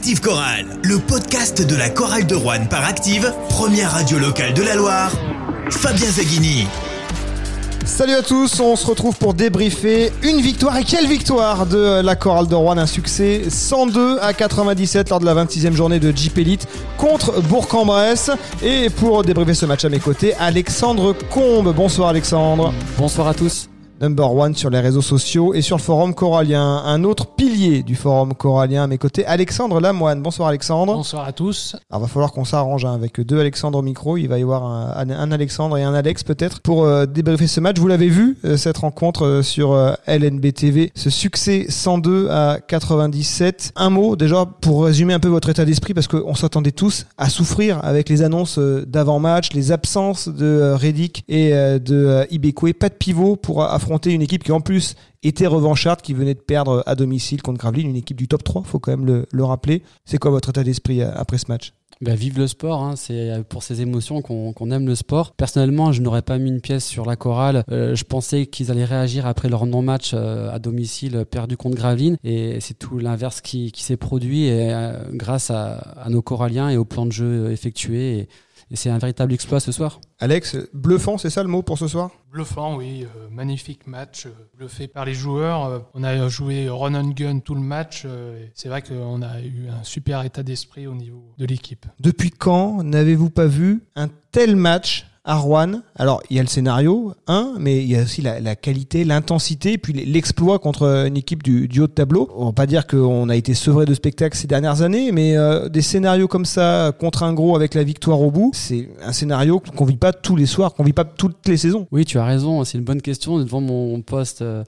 Active Chorale, le podcast de la chorale de Rouen par Active, première radio locale de la Loire. Fabien Zaghini. Salut à tous, on se retrouve pour débriefer une victoire et quelle victoire de la chorale de Rouen, un succès 102 à 97 lors de la 26e journée de Jeep Elite contre Bourg-en-Bresse. Et pour débriefer ce match à mes côtés, Alexandre Combe. Bonsoir Alexandre. Bonsoir à tous number one sur les réseaux sociaux et sur le forum corallien. Un autre pilier du forum corallien à mes côtés, Alexandre Lamoine. Bonsoir Alexandre. Bonsoir à tous. Alors va falloir qu'on s'arrange hein, avec deux Alexandre au micro. Il va y avoir un, Alexandre et un Alex peut-être pour euh, débriefer ce match. Vous l'avez vu, euh, cette rencontre euh, sur LNB TV, ce succès 102 à 97. Un mot déjà pour résumer un peu votre état d'esprit parce qu'on s'attendait tous à souffrir avec les annonces d'avant-match, les absences de Reddick et de Ibekwe. Pas de pivot pour affronter une équipe qui en plus était revancharde, qui venait de perdre à domicile contre Gravelines, une équipe du top 3, faut quand même le, rappeler. C'est quoi votre état d'esprit euh, après ce match? Bah, vive le sport, hein. c'est euh, pour ces émotions qu'on aime le sport. Personnellement, je n'aurais pas mis une pièce sur la chorale. Euh, je pensais qu'ils allaient réagir après leur non-match à domicile perdu contre Gravelines et c'est tout l'inverse qui, s'est produit et, grâce à, nos choraliens et au plan de jeu effectué. Et c'est un véritable exploit ce soir. Alex, bluffant, c'est ça le mot pour ce soir? Bluffant, oui. Euh, magnifique match, euh, bluffé par les joueurs. Euh, on a joué run and gun tout le match. c'est vrai qu'on a eu un super état d'esprit au niveau de l'équipe. Depuis quand n'avez-vous pas vu un tel match à Rouen. Alors, il y a le scénario, hein, mais il y a aussi la, qualité, l'intensité, puis l'exploit contre une équipe du, haut de tableau. On va pas dire qu'on a été sevré de spectacles ces dernières années, mais euh, des scénarios comme ça, contre un gros avec la victoire au bout, c'est un scénario qu'on vit pas tous les soirs, qu'on vit pas toutes les saisons. Oui, tu as raison, c'est une bonne question. Devant mon poste, euh,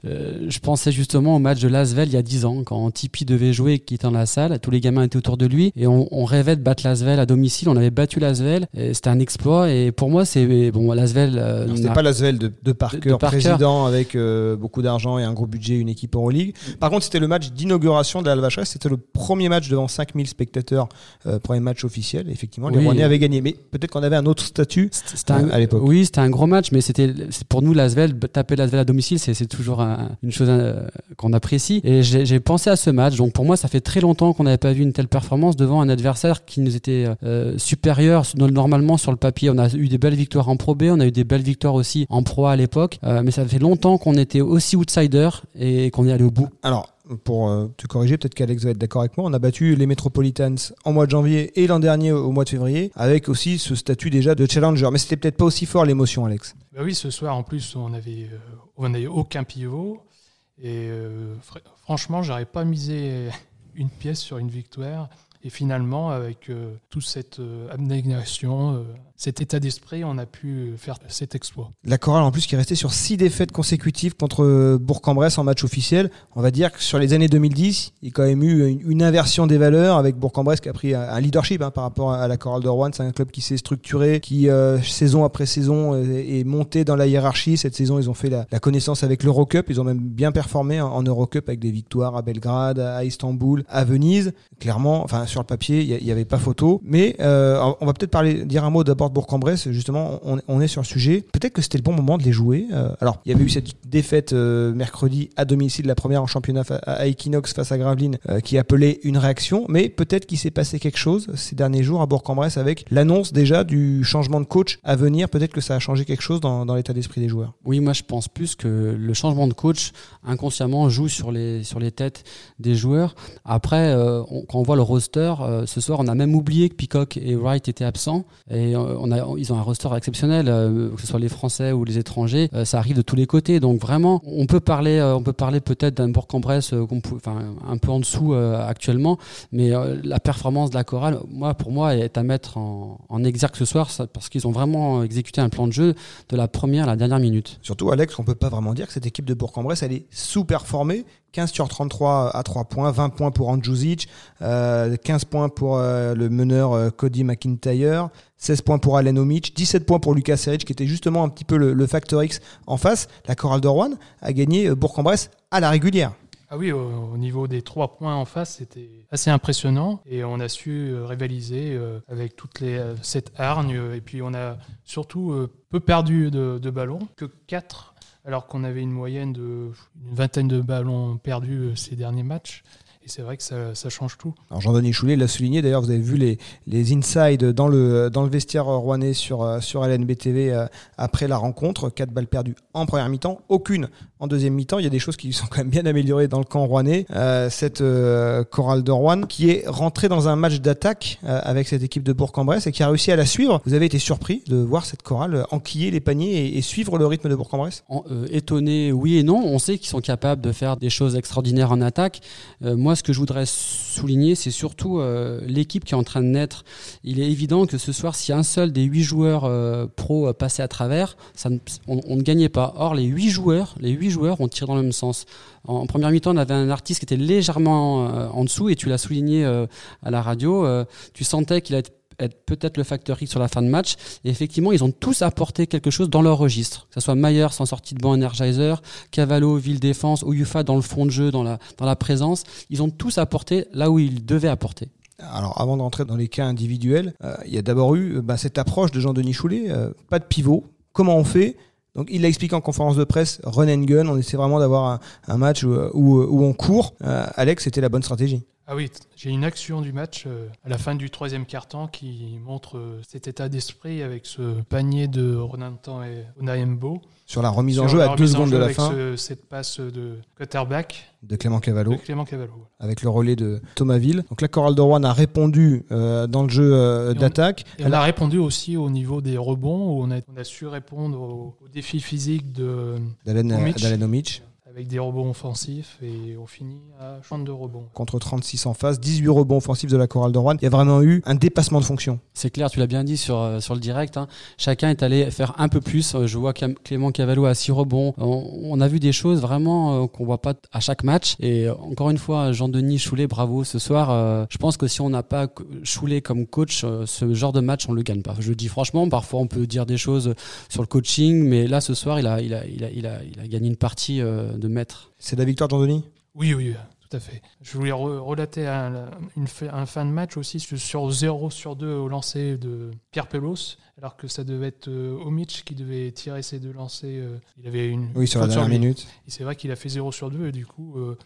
je pensais justement au match de Lasvel il y a 10 ans, quand Tipeee devait jouer et qui était dans la salle, tous les gamins étaient autour de lui, et on, rêvait de battre Lasvel à domicile, on avait battu Lasvel, c'était un exploit, et pour moi, c'est bon, Lasvel. Euh, c'était pas Lasvel de, de, Parker, président avec euh, beaucoup d'argent et un gros budget, une équipe Euroleague. Par contre, c'était le match d'inauguration de l'Alvacheresse. C'était le premier match devant 5000 spectateurs, euh, premier match officiel. Effectivement, les Rouennais avaient gagné. Mais peut-être qu'on avait un autre statut à l'époque. Oui, c'était un gros match, mais c'était pour nous Lasvel, taper Lasvel à domicile, c'est toujours une chose qu'on apprécie. Et j'ai pensé à ce match. Donc pour moi, ça fait très longtemps qu'on n'avait pas vu une telle performance devant un adversaire qui nous était supérieur normalement sur le papier. On a eu des belles victoires en Pro on a eu des belles victoires aussi en Pro à l'époque, euh, mais ça fait longtemps qu'on était aussi outsider et qu'on est allé au bout. Alors, pour euh, te corriger, peut-être qu'Alex va être d'accord avec moi, on a battu les Metropolitans en mois de janvier et l'an dernier au mois de février, avec aussi ce statut déjà de challenger. Mais c'était peut-être pas aussi fort l'émotion, Alex. Bah oui, ce soir en plus, on avait, euh, on n'avait aucun pivot. Et franchement, j'aurais pas misé une pièce sur une victoire. Et finalement, avec toute cette abnégation, cet état d'esprit, on a pu faire cet exploit. La chorale, en plus, qui est restée sur six défaites consécutives contre Bourg-en-Bresse en match officiel. On va dire que sur les années 2010, il y a quand même eu une, inversion des valeurs avec Bourg-en-Bresse qui a pris un, leadership hein, par rapport à la chorale de Rouen. C'est un club qui s'est structuré, qui euh, saison après saison est, monté dans la hiérarchie. Cette saison, ils ont fait la, connaissance avec l'Eurocup. Ils ont même bien performé en, Eurocup avec des victoires à Belgrade, à Istanbul, à Venise. Clairement, enfin sur le papier, il n'y avait pas photo. Mais euh, on va peut-être parler, dire un mot d'abord Bourg-en-Bresse, justement, on, est sur le sujet. Peut-être que c'était le bon moment de les jouer. Euh, alors, il y avait eu cette défaite euh, mercredi à domicile, la première en championnat à Equinox face à Gravelines, euh, qui appelait une réaction. Mais peut-être qu'il s'est passé quelque chose ces derniers jours à Bourg-en-Bresse avec l'annonce déjà du changement de coach à venir. Peut-être que ça a changé quelque chose dans, l'état d'esprit des joueurs. Oui, moi je pense plus que le changement de coach inconsciemment joue sur les, sur les têtes des joueurs. Après, quand on voit le roster, ce soir, on a même oublié que Peacock et Wright étaient absents. Et ils ont un roster exceptionnel, euh, que ce soit les Français ou les étrangers, euh, ça arrive de tous les côtés. Donc vraiment, on peut parler, euh, on peut parler peut-être d'un Bourg-en-Bresse, un peu en dessous actuellement, mais la performance de la chorale, moi pour moi, est à mettre en, en exergue ce soir, parce qu'ils ont vraiment exécuté un plan de jeu de la première à la dernière minute. Surtout Alex, on peut pas vraiment dire que cette équipe de Bourg-en-Bresse, elle est sous-performée 15 sur 33 à 3 points, 20 points pour Andjuzic, 15 points pour le meneur Cody McIntyre, 16 points pour Allen Omic, 17 points pour Lucas Seric, qui était justement un petit peu le, facteur X en face. La chorale de Rouen a gagné euh, Bourg-en-Bresse à la régulière. Ah oui, au, niveau des trois points en face, c'était assez impressionnant et on a su euh, rivaliser euh, avec toute les, cette hargne et puis on a surtout peu perdu de, ballons, que 4 alors qu'on avait une moyenne de vingtaine de ballons perdus ces derniers matchs. Et c'est vrai que ça, ça, change tout. Alors Jean-Denis Choulet l'a souligné, d'ailleurs vous avez vu les, les insides dans le, dans le vestiaire rouennais sur, sur LNBTV euh, après la rencontre. Quatre balles perdues en première mi-temps, aucune en deuxième mi-temps. Il y a des choses qui sont quand même bien améliorées dans le camp rouennais. Euh, cette euh, chorale de Rouen qui est rentrée dans un match d'attaque euh, avec cette équipe de Bourg-en-Bresse et qui a réussi à la suivre. Vous avez été surpris de voir cette chorale enquiller les paniers et, et suivre le rythme de Bourg-en-Bresse? Étonné, oui et non. On sait qu'ils sont capables de faire des choses extraordinaires en attaque. moi, ce que je voudrais souligner, c'est surtout l'équipe qui est en train de naître. Il est évident que ce soir, si un seul des huit joueurs pro passait à travers, ça on, ne gagnait pas. Or, les huit joueurs, les huit joueurs ont tiré dans le même sens. En, première mi-temps, on avait un artiste qui était légèrement euh, en dessous et tu l'as souligné euh, à la radio. Euh, tu sentais qu'il allait être peut-être le facteur X sur la fin de match. Et effectivement, ils ont tous apporté quelque chose dans leur registre. Que ce soit Myers en sortie de banc Energizer, Cavallo, Ville Défense, Oyufa dans le fond de jeu, dans la, dans la présence. Ils ont tous apporté là où ils devaient apporter. Alors, avant de rentrer dans les cas individuels, il y a d'abord eu bah, cette approche de Jean-Denis Choulet. pas de pivot. Comment on fait? Donc il l'a expliqué en conférence de presse, run and gun, on essaie vraiment d'avoir un, match où, où, on court. Euh, Alex, c'était la bonne stratégie. Ah oui, j'ai une action du match euh, à la fin du troisième quart-temps qui montre euh, cet état d'esprit avec ce panier de Ronantan et Onaembo. Sur la remise en jeu à deux secondes de la fin. cette passe de quarterback. De Clément Cavallo. De Clément Cavallo. Avec le relais de Thomas Ville. Donc la Chorale de Rouen a répondu euh, dans le jeu d'attaque. Elle, a répondu aussi au niveau des rebonds où on a, on a su répondre aux, défis physiques de d'Alen Omic avec des rebonds offensifs et on finit à 32 rebonds. Contre 36 en face, 18 rebonds offensifs de la chorale de Rouen. Il y a vraiment eu un dépassement de fonction. C'est clair, tu l'as bien dit sur, euh, sur le direct. Hein. Chacun est allé faire un peu plus. Euh, je vois Clément Cavallo à 6 rebonds. On, a vu des choses vraiment euh, qu'on voit pas à chaque match. Et encore une fois, Jean-Denis Choulet, bravo ce soir. Je pense que si on n'a pas Choulet comme coach, ce genre de match, on le gagne pas. Je le dis franchement, parfois on peut dire des choses sur le coaching, mais là ce soir, il a, il a, il a, il a, il a gagné une partie de maître. C'est la victoire, Jean-Denis? Oui, oui, tout à fait. Je voulais relater un, une, un, fin de match aussi sur 0 sur 2 au lancer de Pierre Pelos, alors que ça devait être euh, Omic qui devait tirer ses deux lancers. Euh, il avait une. Oui, sur la dernière minute. Et c'est vrai qu'il a fait 0 sur 2 et du coup, euh,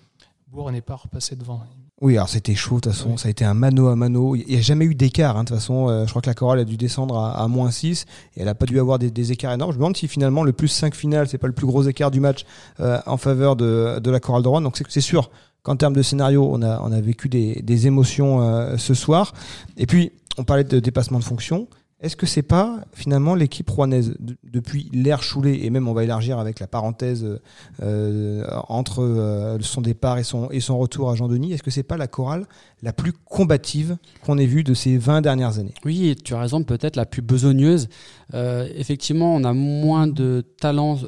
Bourg n'est pas repassé devant. Oui, alors c'était chaud de toute façon, ça a été un mano à mano. Il n'y a jamais eu d'écart, hein, de toute façon. Euh, je crois que la chorale a dû descendre à, à moins 6 et elle n'a pas dû avoir des, des, écarts énormes. Je me demande si finalement le plus 5 final, c'est pas le plus gros écart du match euh, en faveur de, de la chorale de Rouen. Donc c'est sûr qu'en termes de scénario, on a, on a vécu des, des émotions euh, ce soir. Et puis, on parlait de dépassement de fonction. Est-ce que c'est pas finalement l'équipe rouennaise depuis l'ère Choulet et même on va élargir avec la parenthèse euh, entre euh, son départ et son et son retour à Jean-Denis, est-ce que c'est pas la chorale la plus combative qu'on ait vue de ces 20 dernières années? Oui, tu as raison, peut-être la plus besogneuse. Euh, effectivement, on a moins de talents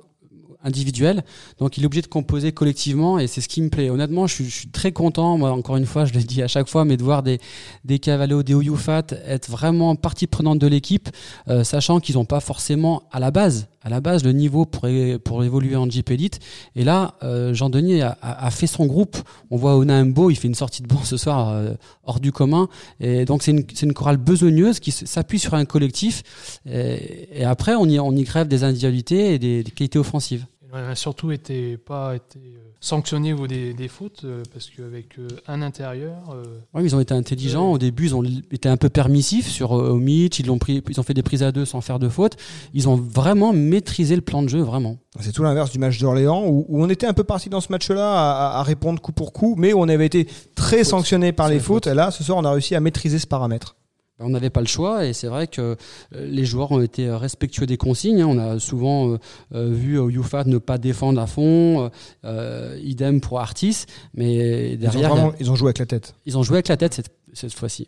individuel. Donc il est obligé de composer collectivement et c'est ce qui me plaît. Honnêtement, je suis, je suis très content, moi encore une fois, je le dis à chaque fois, mais de voir des, des Cavallo, des Oyufat être vraiment partie prenante de l'équipe, euh, sachant qu'ils n'ont pas forcément à la base à la base le niveau pour, évoluer en Jeep Elite. Et là, euh, Jean-Denis a, a, fait son groupe. On voit Onaimbo, il fait une sortie de banc ce soir euh, hors du commun. Et donc c'est une, chorale besogneuse qui s'appuie sur un collectif. Et, après, on y, on des individualités et des qualités offensives. A surtout été, pas été euh, sanctionné au des, des fautes euh, parce qu'avec euh, un intérieur. Oui, ils ont été intelligents. Au début, ils ont été un peu permissifs sur Omich. Ils, ont pris, ils ont fait des prises à deux sans faire de fautes. Ils ont vraiment maîtrisé le plan de jeu, vraiment. C'est tout l'inverse du match d'Orléans où, où, on était un peu parti dans ce match-là à, à, répondre coup pour coup, mais où on avait été très sanctionné par les fautes. Et là, ce soir, on a réussi à maîtriser ce paramètre. Ben, on n'avait pas le choix et c'est vrai que euh, les joueurs ont été respectueux des consignes. Hein. On a souvent euh, euh, vu Youfat ne pas défendre à fond, idem pour Artis, mais derrière ils ont, ils ont, joué avec la tête. Ils ont joué avec la tête cette, cette fois-ci.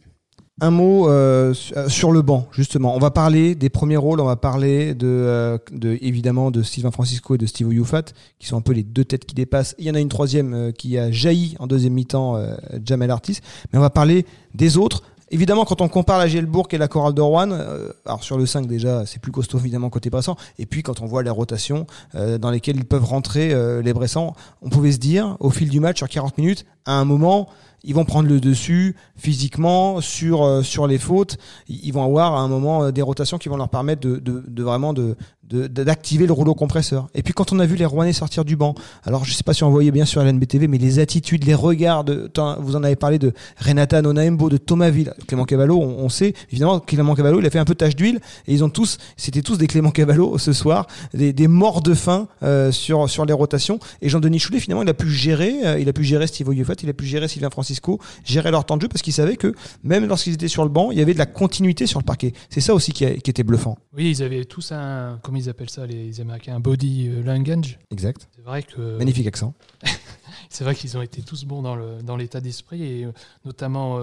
Un mot euh, sur le banc, justement. On va parler des premiers rôles, on va parler de, euh, de évidemment de Sylvain Francisco et de Steve Youfat, qui sont un peu les deux têtes qui dépassent. Il y en a une troisième euh, qui a jailli en deuxième mi-temps, Jamel Artis. Mais on va parler des autres. Évidemment, quand on compare la Gielbourg et la Chorale de Rouen, euh, alors sur le 5 déjà, c'est plus costaud évidemment côté Bressan. Et puis quand on voit les rotations euh, dans lesquelles ils peuvent rentrer euh, les Bressans, on pouvait se dire au fil du match sur 40 minutes, à un moment, ils vont prendre le dessus physiquement sur sur les fautes. Ils vont avoir à un moment des rotations qui vont leur permettre de, de, de vraiment de d'activer le rouleau compresseur. Et puis quand on a vu les Rouennais sortir du banc, alors je sais pas si on voyait bien sur LNBTV, mais les attitudes, les regards, de, vous en avez parlé de Renata Nonaembo, de Thomasville, Clément Cavallo, on, sait évidemment Clément Cavallo, il a fait un peu tache d'huile et ils ont tous, c'était tous des Clément Cavallo ce soir, des, morts de faim euh, sur sur les rotations. Et Jean-Denis Choulet finalement il a pu gérer, euh, il a pu gérer Steve Oyufat, il a pu gérer Sylvain Francisco, gérer leur temps de jeu parce qu'il savait que même lorsqu'ils étaient sur le banc, il y avait de la continuité sur le parquet. C'est ça aussi qui, qui était bluffant. Oui, ils avaient tous un, ils appellent ça les Américains, un body euh, language. Exact. C'est vrai que. Magnifique accent. c'est vrai qu'ils ont été tous bons dans, le, dans l'état d'esprit et euh, notamment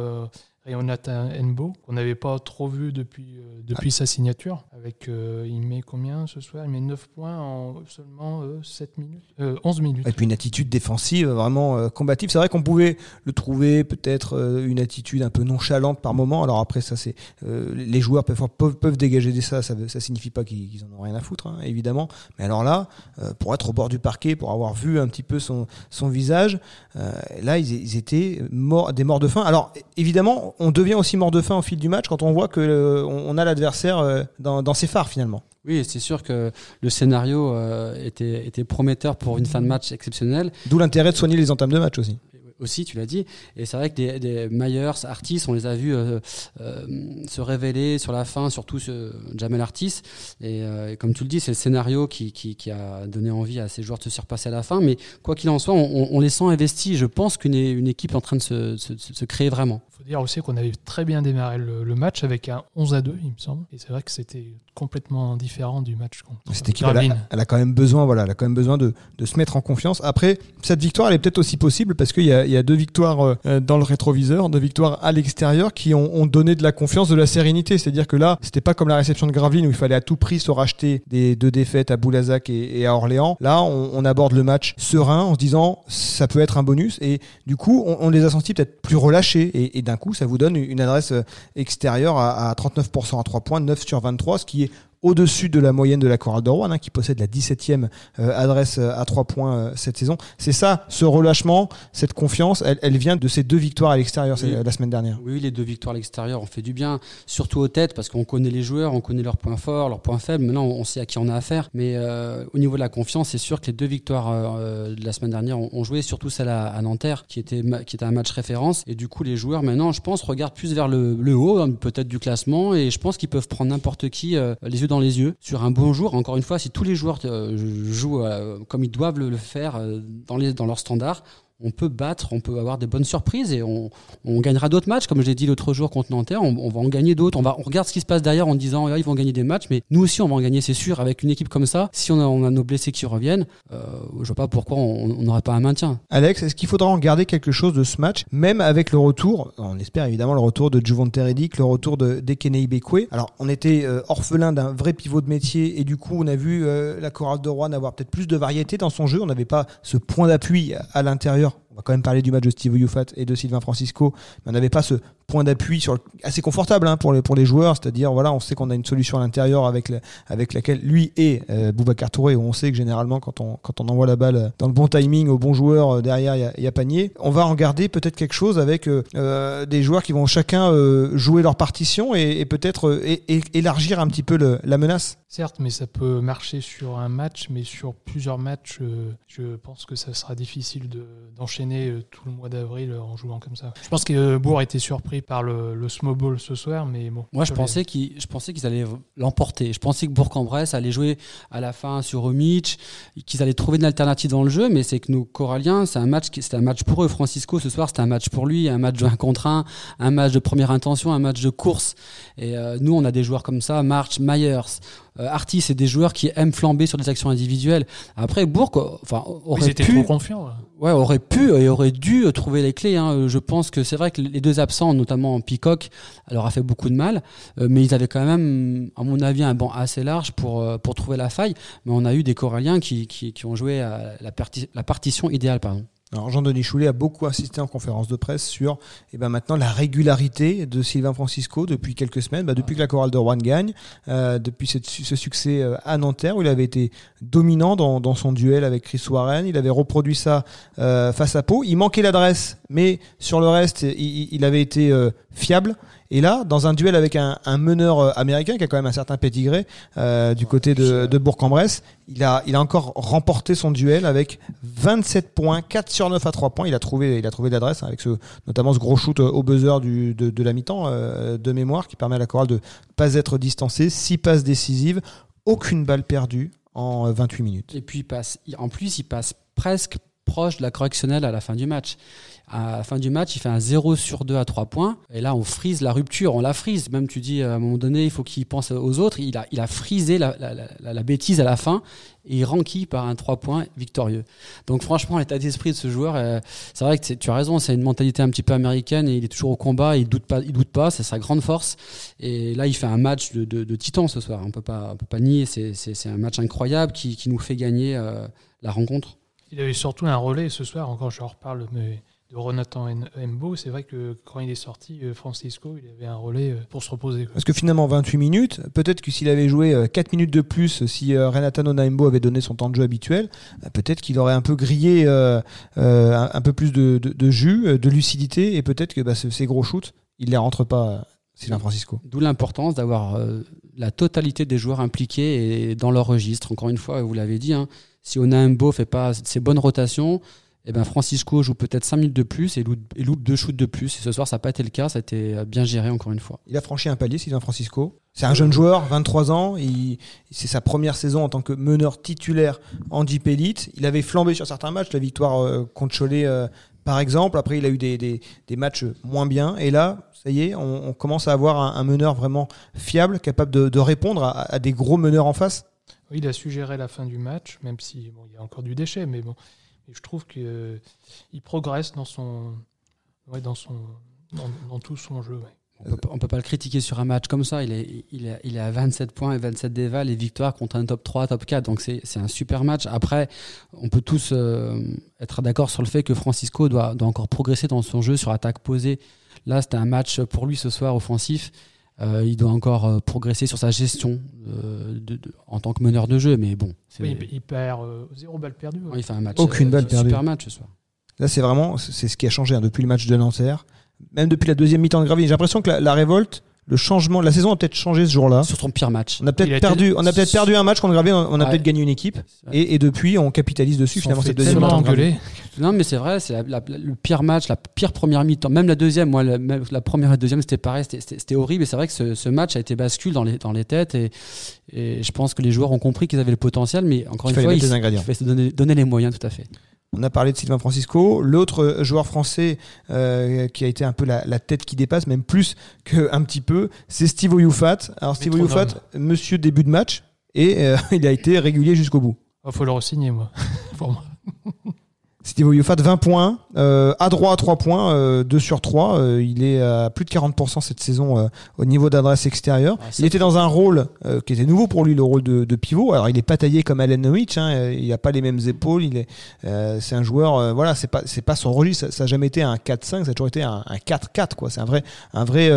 euh, Jonathan Enbo, qu'on n'avait pas trop vu depuis, euh, depuis sa signature. Avec, euh, il met combien ce soir? Il met 9 points en seulement 7 euh, minutes, 11 minutes. Et puis une attitude défensive vraiment combative. C'est vrai qu'on pouvait le trouver peut-être une attitude un peu nonchalante par moment. Alors après, ça c'est les joueurs peuvent, peuvent, peuvent, dégager des ça. Ça, ça signifie pas qu'ils en ont rien à foutre, hein, évidemment. Mais alors là, pour être au bord du parquet, pour avoir vu un petit peu son, son visage, là ils, ils étaient morts, des morts de faim. Alors évidemment, on devient aussi mort de faim au fil du match quand on voit que euh, on a l'adversaire euh, dans, ses phares finalement. Oui, c'est sûr que le scénario euh, était, était prometteur pour une fin de match exceptionnelle. D'où l'intérêt de soigner les entames de match aussi aussi, tu l'as dit. Et c'est vrai que des, des Myers, Artis, on les a vus euh, euh, se révéler sur la fin, surtout ce Jamel Artis. Et, euh, comme tu le dis, c'est le scénario qui, qui, qui, a donné envie à ces joueurs de se surpasser à la fin. Mais quoi qu'il en soit, on, on, les sent investis. Je pense qu'une une équipe est en train de se, se, se créer vraiment. Il faut dire aussi qu'on avait très bien démarré le, le, match avec un 11 à 2, il me semble. Et c'est vrai que c'était complètement différent du match contre Cette équipe, elle a, elle a, quand même besoin, voilà, elle a quand même besoin de, de se mettre en confiance. Après, cette victoire, elle est peut-être aussi possible parce qu'il y a y a deux victoires euh, dans le rétroviseur, deux victoires à l'extérieur qui ont, donné de la confiance, de la sérénité. C'est-à-dire que là, c'était pas comme la réception de Gravelines où il fallait à tout prix se racheter des deux défaites à Boulazac et, à Orléans. Là, on, aborde le match serein en se disant ça peut être un bonus et du coup, on, les a sentis peut-être plus relâchés et, d'un coup, ça vous donne une adresse euh, extérieure à, à 39% à 3 points, 9 sur 23, ce qui est au-dessus de la moyenne de la chorale de Rouen, hein, qui possède la 17e euh, adresse euh, à 3 points euh, cette saison. C'est ça, ce relâchement, cette confiance, elle, elle, vient de ces deux victoires à l'extérieur la semaine dernière. Oui, les deux victoires à l'extérieur ont fait du bien, surtout aux têtes, parce qu'on connaît les joueurs, on connaît leurs points forts, leurs points faibles. Maintenant, on sait à qui on a affaire. Mais au niveau de la confiance, c'est sûr que les deux victoires de la semaine dernière ont, joué, surtout celle à, Nanterre, qui était, qui était un match référence. Et du coup, les joueurs, maintenant, je pense, regardent plus vers le, le haut, hein, peut-être du classement, et je pense qu'ils peuvent prendre n'importe qui les yeux dans les yeux sur un bon jour. Encore une fois, si tous les joueurs euh, jouent euh, comme ils doivent le, faire euh, dans, dans leurs standards, on peut battre, on peut avoir des bonnes surprises et on, gagnera d'autres matchs. Comme je l'ai dit l'autre jour contre Nanterre, on, va en gagner d'autres. On, regarde ce qui se passe derrière en disant ah, ils vont gagner des matchs, mais nous aussi on va en gagner, c'est sûr. Avec une équipe comme ça, si on a, nos blessés qui reviennent, euh, je vois pas pourquoi on n'aurait pas un maintien. Alex, est-ce qu'il faudra en garder quelque chose de ce match, même avec le retour, on espère évidemment le retour de Juvon Redick, le retour de d'Ekene Ibekwe. Alors on était euh, orphelin d'un vrai pivot de métier et du coup on a vu euh, la chorale de Rouen avoir peut-être plus de variété dans son jeu. On n'avait pas ce point d'appui à l'intérieur va quand même parler du match de Steve Youfat et de Sylvain Francisco, mais on n'avait pas ce point d'appui sur assez confortable hein, pour les pour les joueurs, c'est-à-dire voilà, on sait qu'on a une solution à l'intérieur avec avec laquelle lui et euh, Boubacar Touré, on sait que généralement quand on quand on envoie la balle dans le bon timing au bon joueur euh, derrière il y, a, panier, on va en garder peut-être quelque chose avec euh, des joueurs qui vont chacun jouer leur partition et, peut-être élargir un petit peu la menace. Certes, mais ça peut marcher sur un match, mais sur plusieurs matchs, je pense que ça sera difficile d'enchaîner tout le mois d'avril en jouant comme ça. Je pense que Bourg a été par le, le ball ce soir, mais bon. Moi, je pensais qu'ils, je pensais qu'ils allaient l'emporter. Je pensais que Bourg-en-Bresse allait jouer à la fin sur Omich, qu'ils allaient trouver une alternative dans le jeu, mais c'est que nos Coralliens, c'est un match, c'était un match pour eux. Francisco, ce soir, c'était un match pour lui, un match de 1 contre 1, un match de première intention, un match de course. Et euh, nous, on a des joueurs comme ça, March, Myers, euh, Artis, c'est des joueurs qui aiment flamber sur des actions individuelles. Après, Bourg, enfin, aurait pu, trop confiants. Ouais, aurait pu et aurait dû trouver les clés. Hein. Je pense que c'est vrai que les deux absents, notamment Peacock, leur a fait beaucoup de mal, euh, mais ils avaient quand même, à mon avis, un banc assez large pour euh, pour trouver la faille. Mais on a eu des Coralliens qui qui, qui ont joué à la, la partition idéale, pardon. Alors Jean-Denis Choulet a beaucoup insisté en conférence de presse sur eh ben maintenant la régularité de Sylvain Francisco depuis quelques semaines, bah, depuis que la chorale de Rouen gagne, euh, depuis cette, ce succès euh, à Nanterre où il avait été dominant dans, dans son duel avec Chris Warren, il avait reproduit ça euh, face à Pau, il manquait l'adresse, mais sur le reste il, il avait été euh, fiable. Et là, dans un duel avec un, un, meneur euh, américain qui a quand même un certain pédigré euh, du côté de, de Bourg-en-Bresse, il a, il a encore remporté son duel avec 27 points, 4 sur 9 à 3 points. Il a trouvé, il a trouvé l'adresse hein, avec ce, notamment ce gros shoot au buzzer du, de, de la mi-temps euh, de mémoire qui permet à la chorale de pas être distancée. 6 passes décisives, aucune balle perdue en 28 minutes. Et puis il passe, en plus, il passe presque proche de la correctionnelle à la fin du match à la fin du match, il fait un 0 sur 2 à 3 points. Et là, on frise la rupture, on la frise. Même tu dis, à un moment donné, il faut qu'il pense aux autres. Il a, frisé la, bêtise à la fin et il ranquille par un 3 points victorieux. Donc franchement, l'état d'esprit de ce joueur, euh, c'est vrai que tu as raison, c'est une mentalité un petit peu américaine et il est toujours au combat, il doute pas, il doute pas, c'est sa grande force. Et là, il fait un match de, titan ce soir. On peut pas, on peut pas nier, c'est un match incroyable qui, qui nous fait gagner euh, la rencontre. Il avait surtout un relais ce soir, encore je reparle, mais de Renatan Mbo, c'est vrai que quand il est sorti, euh, Francisco, il avait un relais euh, pour se reposer. Parce que finalement, 28 minutes, peut-être que s'il avait joué 4 minutes de plus, si Renatan Onaimbo avait donné son temps de jeu habituel, peut-être qu'il aurait un peu grillé euh, un peu plus de, de, de, jus, de lucidité, et peut-être que bah, ces gros shoots, il les rentre pas. Sylvain Francisco. D'où l'importance d'avoir euh, la totalité des joueurs impliqués et dans leur registre. Encore une fois, vous l'avez dit, hein, si Onaimbo fait pas ses bonnes rotations, eh ben Francisco joue peut-être 5 minutes de plus et loupe, deux shoots de plus. Et ce soir, ça n'a pas été le cas. Ça a été bien géré encore une fois. Il a franchi un palier, Sylvain Francisco. C'est un jeune joueur, 23 ans. C'est sa première saison en tant que meneur titulaire en Jeep Elite. Il avait flambé sur certains matchs. La victoire euh, contre Cholet, euh, par exemple. Après, il a eu des, matchs moins bien. Et là, ça y est, on, on commence à avoir un, un, meneur vraiment fiable, capable de, répondre à, des gros meneurs en face. Il a su gérer la fin du match, même si bon, il y a encore du déchet, mais bon. Je trouve qu'il euh, progresse dans son, dans son, dans, tout son jeu. On peut, peut pas le critiquer sur un match comme ça. Il est, il est, il est à 27 points et 27 déval et victoire contre un top 3, top 4. Donc c'est un super match. Après, on peut tous euh, être d'accord sur le fait que Francisco doit, doit encore progresser dans son jeu sur attaque posée. Là, c'était un match pour lui ce soir offensif. Euh, il doit encore euh, progresser sur sa gestion euh, de, de, en tant que meneur de jeu, mais bon. Oui, il perd zéro balle perdue. Ouais. il fait un match. Aucune balle perdue. Super match ce soir. Là, c'est vraiment c'est ce qui a changé hein, depuis le match de Nanterre, même depuis la deuxième mi-temps de Graville. J'ai l'impression que la, la, révolte, le changement, la saison a peut-être changé ce jour-là. Sur son pire match. On a peut-être perdu, été... on a peut-être perdu un match contre Graville, on a ouais. peut-être gagné une équipe, et, et, depuis on capitalise dessus. Finalement, c'est deuxième engueulé. Non, mais c'est vrai, c'est le pire match, la pire première mi-temps. Même la deuxième, moi, la, la première et la deuxième, c'était pareil, c'était horrible. Et c'est vrai que ce, ce, match a été bascule dans les, dans les têtes. Et, et je pense que les joueurs ont compris qu'ils avaient le potentiel, mais encore il une fois, il, il faut se donner, donner les moyens, tout à fait. On a parlé de Sylvain Francisco. L'autre joueur français euh, qui a été un peu la, la, tête qui dépasse, même plus qu'un petit peu, c'est Steve Oyufat. Alors Steve Oyufat, monsieur début de match, et euh, il a été régulier jusqu'au bout. Il faut le re-signer, moi. Pour moi. Steve Oyufat, 20 points, euh, à droit à 3 points, euh, 2 sur 3. Euh, il est à plus de 40% cette saison euh, au niveau d'adresse extérieure. Ah, il était dans un rôle euh, qui était nouveau pour lui, le rôle de, de pivot. Alors il est pas taillé comme Allen Novich, hein, il n'a pas les mêmes épaules. Il est, euh, c'est un joueur, voilà, c'est pas, c'est pas son registre. Ça, ça a jamais été un 4-5, ça a toujours été un, un 4-4 quoi. C'est un vrai, un vrai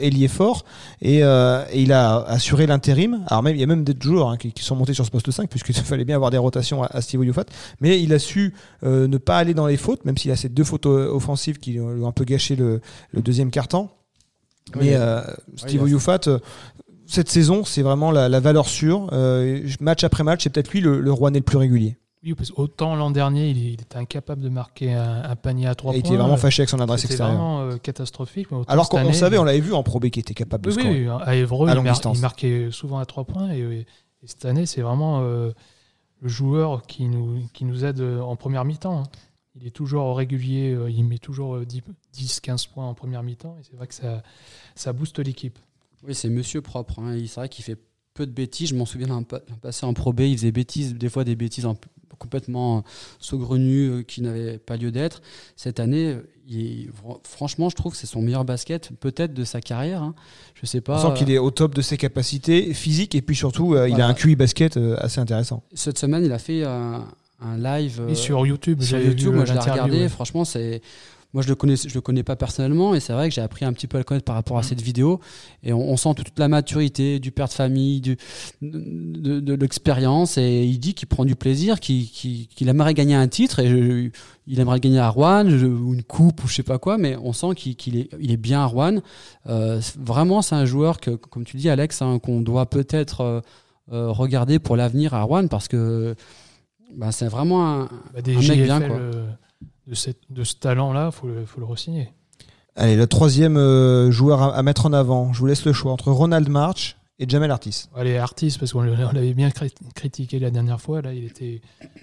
ailier fort. Et, et, il a assuré l'intérim. Alors même, il y a même des joueurs hein, qui, qui, sont montés sur ce poste 5 puisqu'il fallait bien avoir des rotations à, à Steve Oyufat. Mais il a su ne pas aller dans les fautes, même s'il a ces deux fautes offensives qui ont un peu gâché le, le deuxième quart-temps. Mais euh, Steve oui, Oyufat, cette saison, c'est vraiment la, la, valeur sûre. Euh, match après match, c'est peut-être lui le, le Rouennais le plus régulier. Oui, parce autant l'an dernier, il, il, était incapable de marquer un, un panier à trois points. Il était vraiment fâché avec son adresse extérieure. C'était vraiment euh, catastrophique. Alors qu'on savait, on l'avait vu en Pro B qui était capable de oui, scorer. Oui, à Évreux, à il, mar il, marquait souvent à trois points. Et, et, cette année, c'est vraiment euh, le joueur qui nous, qui nous aide en première mi-temps. Hein. Il est toujours régulier, euh, il met toujours 10-15 points en première mi-temps et c'est vrai que ça, ça booste l'équipe. Oui, c'est monsieur propre. Hein. C'est vrai qu'il fait peu de bêtises. Je m'en souviens d'un passé en Pro B, il faisait bêtises, des fois des bêtises en, complètement saugrenues euh, qui n'avaient pas lieu d'être. Cette année, il, franchement, je trouve que c'est son meilleur basket, peut-être de sa carrière. Hein. Je sais pas. On sent qu'il est au top de ses capacités physiques et puis surtout, euh, voilà. il a un QI basket euh, assez intéressant. Cette semaine, il a fait un, un live Et sur YouTube, sur YouTube. Moi, je l'ai regardé. ouais. Franchement, c'est moi je le connais, je le connais pas personnellement, et c'est vrai que j'ai appris un petit peu à le connaître par rapport à Mm. cette vidéo. Et on, on sent toute la maturité du père de famille, du, de, de- de l'expérience. Et il dit qu'il prend du plaisir, qu'il qu'il- qu'il aimerait gagner un titre. Et je- il aimerait gagner à Rouen ou une coupe ou je sais pas quoi. Mais on sent qu'il qu'il est, il est bien à Rouen. Euh, vraiment, c'est un joueur que, comme tu dis, Alex, hein, qu'on doit peut-être euh, euh, regarder pour l'avenir à Rouen parce que bah, c'est vraiment un, Bah, des un mec JFL bien, quoi. Euh, de, cette- de ce talent-là, il faut, le- faut le re-signer. Allez, le troisième euh, joueur à, à mettre en avant. Je vous laisse le choix entre Ronald March et Jamel Artis. Allez, Artis, parce qu'on l'avait bien cri- critiqué la dernière fois. Là, il était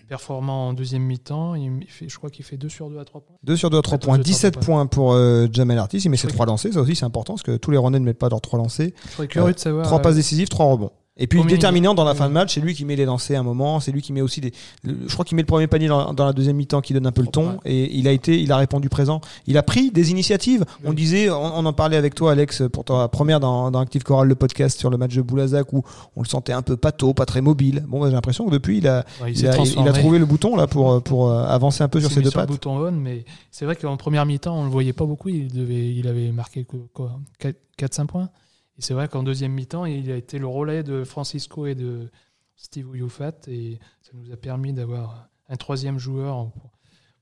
performant en deuxième mi-temps. Je crois qu'il fait 2 sur 2 à 3 points. 2 sur 2 à 3 Ouais, points. deux sur 17 trois points pour euh, Jamel Artis. Il met ses Oui. 3 lancés. Ça aussi, c'est important parce que tous les Rouennais ne mettent pas leurs 3 lancés. Je serais curieux de savoir. 3 euh, passes décisives, 3 rebonds. Et puis déterminant dans la fin de match, c'est lui qui met les lancers à un moment, c'est lui qui met aussi des. le- je crois qu'il met le premier panier dans, dans la deuxième mi-temps qui donne un peu le ton. Et il a été, il a répondu présent. Il a pris des initiatives. On disait, on, on en parlait avec toi, Alex, pour ta première dans, dans Active Choral, le podcast sur le match de Boulazac où on le sentait un peu pâteau, pas très mobile. Bon, bah, j'ai l'impression que depuis, il a, ouais, il a, il a transformé. trouvé le bouton là pour pour euh, avancer un peu Il sur ses deux sur le pattes. bouton on, mais c'est vrai qu'en première mi-temps, on le voyait pas beaucoup. Il, devait, il avait marqué quoi, 4-5 points. Et c'est vrai qu'en deuxième mi-temps, il a été le relais de Francisco et de Steve Ouyofat. Et ça nous a permis d'avoir un troisième joueur pour,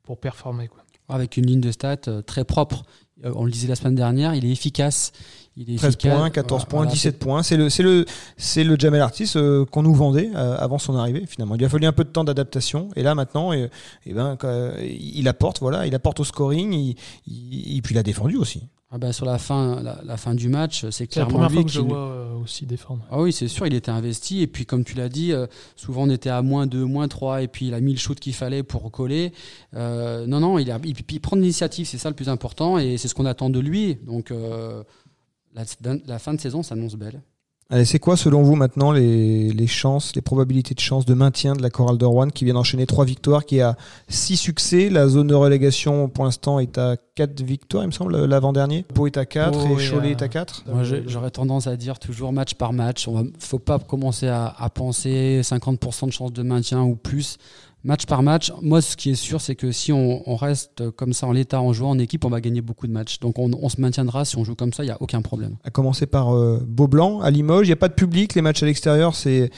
pour performer. Quoi. avec une ligne de stats euh, très propre. Euh, On le disait la semaine dernière, il est efficace. Il est 13 efficace. points, 14 Voilà, points, voilà, 17 points. C'est le, c'est le, c'est le Jamel Artis euh, qu'on nous vendait euh, avant son arrivée. Finalement, il lui a fallu un peu de temps d'adaptation. Et là, maintenant, et, et ben, il apporte. Voilà, il apporte au scoring. Il, il- et puis il a défendu aussi. Ah bah, sur la fin, la, la fin du match, c'est C'est la clairement première lui fois que je qui- le vois euh, aussi défendre. Ah oui, c'est sûr, il était investi. Et puis, comme tu l'as dit, euh, souvent on était à moins 2, moins 3, et puis il a mis le shoot qu'il fallait pour coller. Euh, non, non, il, a, il, il prend l'initiative, c'est ça le plus important, et c'est ce qu'on attend de lui. Donc, euh, la, la fin de saison s'annonce belle. Allez, c'est quoi selon vous maintenant les, les chances, les probabilités de chance de maintien de la Chorale de Rouen qui vient d'enchaîner trois victoires, qui a six succès? La zone de relégation pour l'instant est à quatre victoires, il me semble, l'avant-dernier. Pau est à 4 Pau et Cholet est à 4. Moi, j'aurais tendance à dire toujours match par match. On va, faut pas commencer à, à penser 50% de chance de maintien ou plus. Match par match. Moi, ce qui est sûr, c'est que si on, reste comme ça en l'état, en jouant en équipe, on va gagner beaucoup de matchs. Donc, on, se maintiendra. Si on joue comme ça, il n'y a aucun problème. À commencer par euh, Beaublanc à Limoges. Il n'y a pas de public. Les matchs à l'extérieur, c'est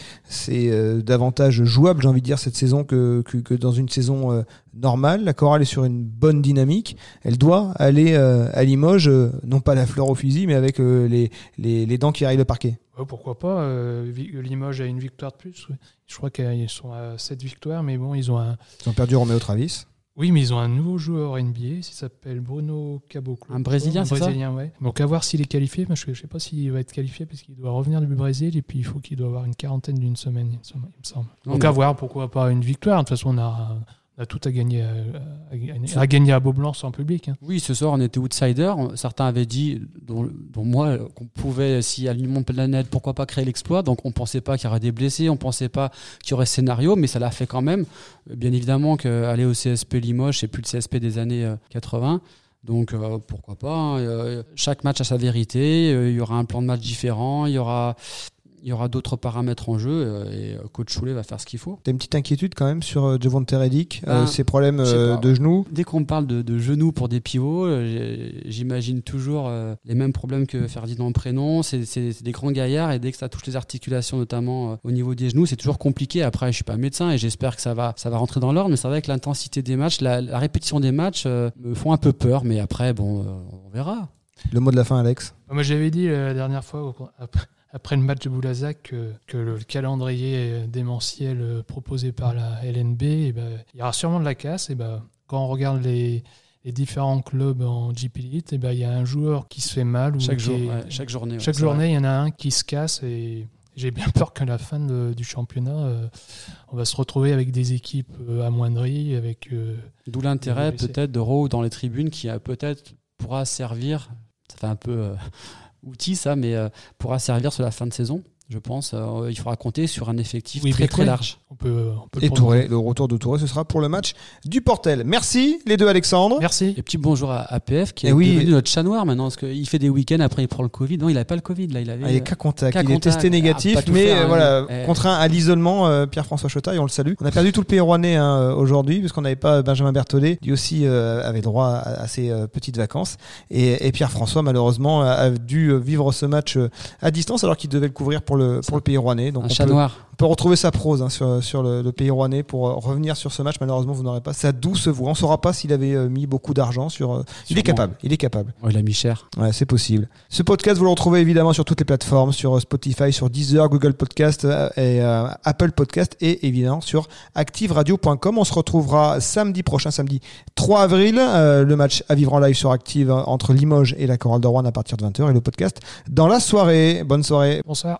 euh, davantage jouable, j'ai envie de dire, cette saison que, que, dans une saison euh, normale. La chorale est sur une bonne dynamique. Elle doit aller euh, à Limoges, euh, non pas la fleur au fusil, mais avec euh, les, les, les dents qui rayent le parquet. Ouais, pourquoi pas euh, Limoges a une victoire de plus. Je crois qu'ils sont à 7 victoires, mais bon, ils ont un. Ils ont perdu Roméo Travis. Oui, mais ils ont un nouveau joueur NBA, il s'appelle Bruno Caboclo. Un Brésilien, Un c'est ça Brésilien, ouais. Donc à voir s'il est qualifié, parce que je ne sais pas s'il va être qualifié, parce qu'il doit revenir du Brésil, et puis il faut qu'il doit avoir une quarantaine d'une semaine, il me semble- Donc à voir, pourquoi pas une victoire. De toute façon, on a, on a tout à gagner à, à- à à gagner à Beaublanc sans public. hein. Oui, ce soir, on était outsider. Certains avaient dit, dont, dont moi, euh, qu'on pouvait, si alignement de planète, pourquoi pas créer l'exploit. Donc, on pensait pas qu'il y aurait des blessés, on pensait pas qu'il y aurait scénario, mais ça l'a fait quand même. Euh, Bien évidemment qu'aller au CSP Limoges, c'est plus le CSP des années euh, 80. Donc, euh, pourquoi pas. hein. Euh, chaque match a sa vérité. Euh, Il y aura un plan de match différent. Il y aura, il y aura d'autres paramètres en jeu. euh, et euh, coach Choulet va faire ce qu'il faut. T'as une petite inquiétude quand même sur euh, Javonte Reddick, euh, Ben, ses problèmes euh, pas. de genoux? Dès qu'on parle de, de genoux pour des pivots, euh, j'imagine toujours euh, les mêmes problèmes que Ferdinand Prénom. C'est des grands gaillards et dès que ça touche les articulations, notamment euh, au niveau des genoux, c'est toujours compliqué. Après, je suis pas médecin et j'espère que ça va, ça va rentrer dans l'ordre. Mais c'est vrai que l'intensité des matchs, la, la répétition des matchs euh, me font un peu peur. Mais après, bon, euh, on verra. Le mot de la fin, Alex? Moi, j'avais dit euh, la dernière fois, après, le match de Boulazac, que, que le calendrier démentiel proposé par la LNB, eh ben, il y aura sûrement de la casse. Et ben, quand on regarde les, les différents clubs en GP Elite, eh ben, il y a un joueur qui se fait mal. Ou Chaque, jour, est- ouais, chaque journée. chaque journée, il y en a un qui se casse. Et j'ai bien peur qu'à la fin de- du championnat, euh, on va se retrouver avec des équipes euh, amoindries, avec euh, D'où l'intérêt peut-être de Rowe dans les tribunes qui peut-être pourra servir, ça fait un peu outil ça, mais euh, pourra servir sur la fin de saison. je pense. Euh, il faudra compter sur un effectif Oui, très très large. On peut, on peut le Et prononcer. Touré, le retour de Touré, ce sera pour le match du Portel. Merci les deux Alexandre. Merci. Et petit bonjour à APF qui Eh est oui. devenu notre chat noir maintenant parce qu'il fait des week-ends après il prend le Covid. Non, il a pas le Covid là, il avait. Ah, il est cas contact. Cas il est contact. testé négatif, Ah, mais faire, euh, hein. voilà, Eh. contraint à l'isolement, euh, Pierre-François Chotaille, on le salue. On a perdu tout le pays rouennais hein, euh, aujourd'hui, parce qu'on n'avait pas Benjamin Berthollet. Lui aussi euh, avait droit à, à ses euh, petites vacances. Et, et Pierre-François, malheureusement, a, a dû euh, vivre ce match euh, à distance, alors qu'il devait le couvrir pour le, pour le pays rouennais. Donc un on chat peut, noir. on peut retrouver sa prose hein, sur, sur le, le pays rouennais pour euh, revenir sur ce match. Malheureusement, vous n'aurez pas sa douce voix. On saura pas s'il avait euh, mis beaucoup d'argent sur. euh, il est capable. Il est capable. Oh, il a mis cher. Ouais, c'est possible. Ce podcast, vous le retrouvez évidemment sur toutes les plateformes, sur euh, Spotify, sur Deezer, Google Podcast euh, et euh, Apple Podcast et évidemment sur activeradio.com. On se retrouvera samedi prochain, samedi 3 avril, euh, le match à vivre en live sur Active euh, entre Limoges et la Chorale de Rouen à partir de 20h et le podcast dans la soirée. Bonne soirée. Bonsoir.